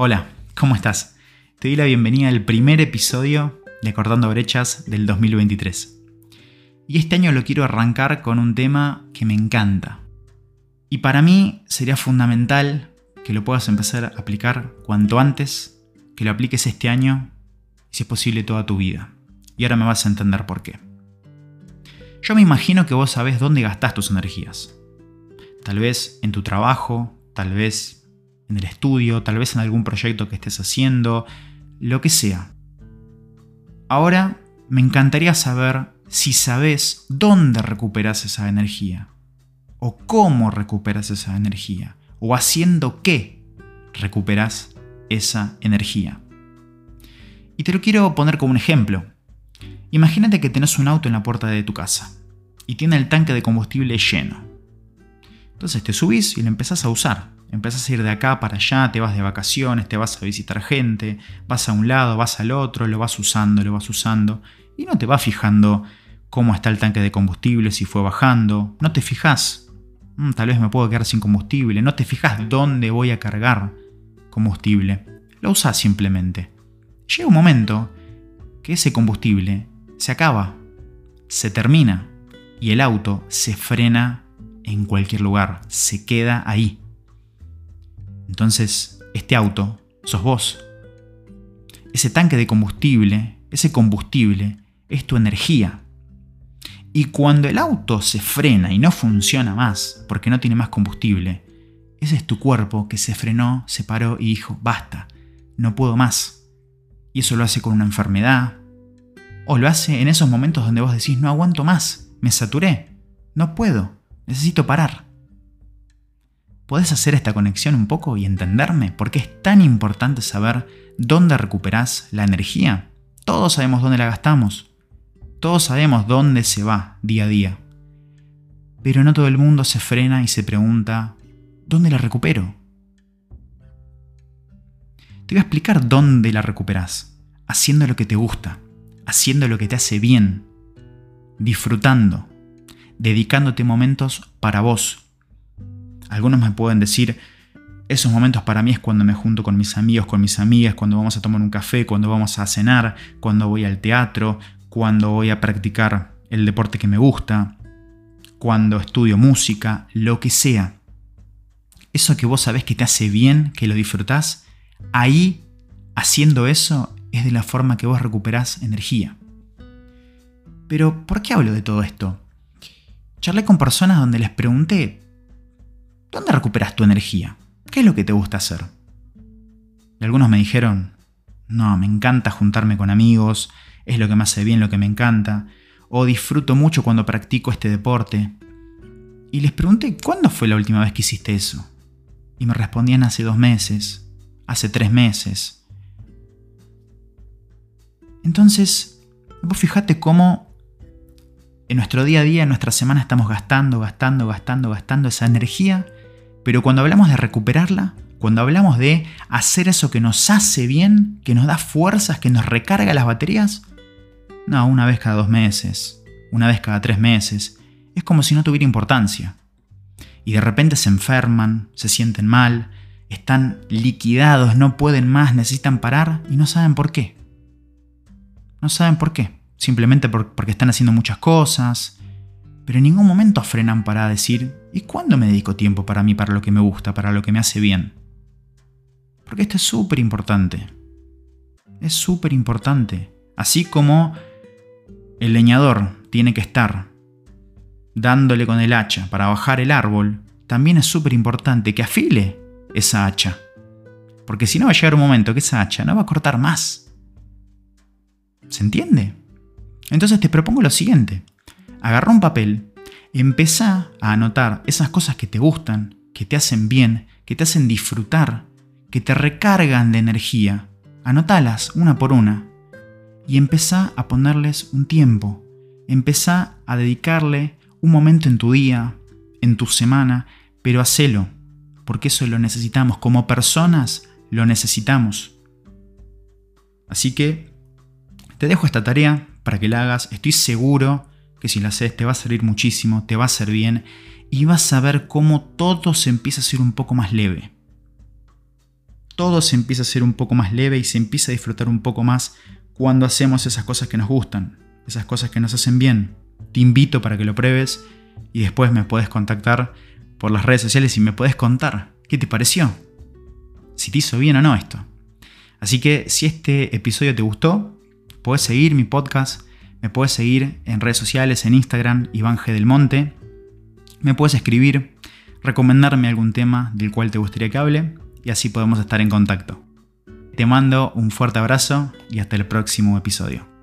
Hola, ¿cómo estás? Te doy la bienvenida al primer episodio de Cortando Brechas del 2023. Y este año lo quiero arrancar con un tema que me encanta. Y para mí sería fundamental que lo puedas empezar a aplicar cuanto antes, que lo apliques este año y si es posible toda tu vida. Y ahora me vas a entender por qué. Yo me imagino que vos sabés dónde gastás tus energías. Tal vez en tu trabajo, tal vez en el estudio, tal vez en algún proyecto que estés haciendo, lo que sea. Ahora me encantaría saber si sabes dónde recuperas esa energía, o cómo recuperas esa energía, o haciendo qué recuperas esa energía. Y te lo quiero poner como un ejemplo. Imagínate que tenés un auto en la puerta de tu casa y tiene el tanque de combustible lleno. Entonces te subís y lo empezás a usar. Empezás a ir de acá para allá, te vas de vacaciones, te vas a visitar gente, vas a un lado, vas al otro, lo vas usando, lo vas usando, y no te vas fijando cómo está el tanque de combustible, si fue bajando, no te fijas, mm, tal vez me puedo quedar sin combustible, no te fijas dónde voy a cargar combustible, lo usás simplemente. Llega un momento que ese combustible se acaba, se termina, y el auto se frena en cualquier lugar, se queda ahí. Entonces, este auto sos vos. Ese tanque de combustible, ese combustible, es tu energía. Y cuando el auto se frena y no funciona más porque no tiene más combustible, ese es tu cuerpo que se frenó, se paró y dijo, basta, no puedo más. Y eso lo hace con una enfermedad. O lo hace en esos momentos donde vos decís, no aguanto más, me saturé, no puedo, necesito parar. ¿Podés hacer esta conexión un poco y entenderme por qué es tan importante saber dónde recuperás la energía? Todos sabemos dónde la gastamos. Todos sabemos dónde se va día a día. Pero no todo el mundo se frena y se pregunta, ¿dónde la recupero? Te voy a explicar dónde la recuperas. Haciendo lo que te gusta, haciendo lo que te hace bien, disfrutando, dedicándote momentos para vos, algunos me pueden decir, esos momentos para mí es cuando me junto con mis amigos, con mis amigas, cuando vamos a tomar un café, cuando vamos a cenar, cuando voy al teatro, cuando voy a practicar el deporte que me gusta, cuando estudio música, lo que sea. Eso que vos sabés que te hace bien, que lo disfrutás, ahí, haciendo eso, es de la forma que vos recuperás energía. Pero, ¿por qué hablo de todo esto? Charlé con personas donde les pregunté, ¿Dónde recuperas tu energía? ¿Qué es lo que te gusta hacer? Y algunos me dijeron, no, me encanta juntarme con amigos, es lo que me hace bien, lo que me encanta, o disfruto mucho cuando practico este deporte. Y les pregunté, ¿cuándo fue la última vez que hiciste eso? Y me respondían hace dos meses, hace tres meses. Entonces, vos fijate cómo en nuestro día a día, en nuestra semana estamos gastando, gastando, gastando, gastando esa energía pero cuando hablamos de recuperarla, cuando hablamos de hacer eso que nos hace bien, que nos da fuerzas, que nos recarga las baterías, no, una vez cada dos meses, una vez cada tres meses, es como si no tuviera importancia. Y de repente se enferman, se sienten mal, están liquidados, no pueden más, necesitan parar y no saben por qué. No saben por qué. Simplemente porque están haciendo muchas cosas, pero en ningún momento frenan para decir, ¿y cuándo me dedico tiempo para mí, para lo que me gusta, para lo que me hace bien? Porque esto es súper importante. Es súper importante. Así como el leñador tiene que estar dándole con el hacha para bajar el árbol, también es súper importante que afile esa hacha. Porque si no va a llegar un momento que esa hacha no va a cortar más. ¿Se entiende? Entonces te propongo lo siguiente agarra un papel, empezá a anotar esas cosas que te gustan, que te hacen bien, que te hacen disfrutar, que te recargan de energía. Anotalas una por una y empezá a ponerles un tiempo. Empezá a dedicarle un momento en tu día, en tu semana, pero hacelo, porque eso lo necesitamos. Como personas lo necesitamos. Así que te dejo esta tarea para que la hagas. Estoy seguro que si la haces te va a salir muchísimo, te va a hacer bien y vas a ver cómo todo se empieza a ser un poco más leve. todo se empieza a ser un poco más leve y se empieza a disfrutar un poco más cuando hacemos esas cosas que nos gustan, esas cosas que nos hacen bien. Te invito para que lo pruebes y después me puedes contactar por las redes sociales y me puedes contar qué te pareció. Si te hizo bien o no esto. Así que si este episodio te gustó, puedes seguir mi podcast, me puedes seguir en redes sociales, en Instagram, Iván G. del Monte. Me puedes escribir, recomendarme algún tema del cual te gustaría que hable y así podemos estar en contacto. Te mando un fuerte abrazo y hasta el próximo episodio.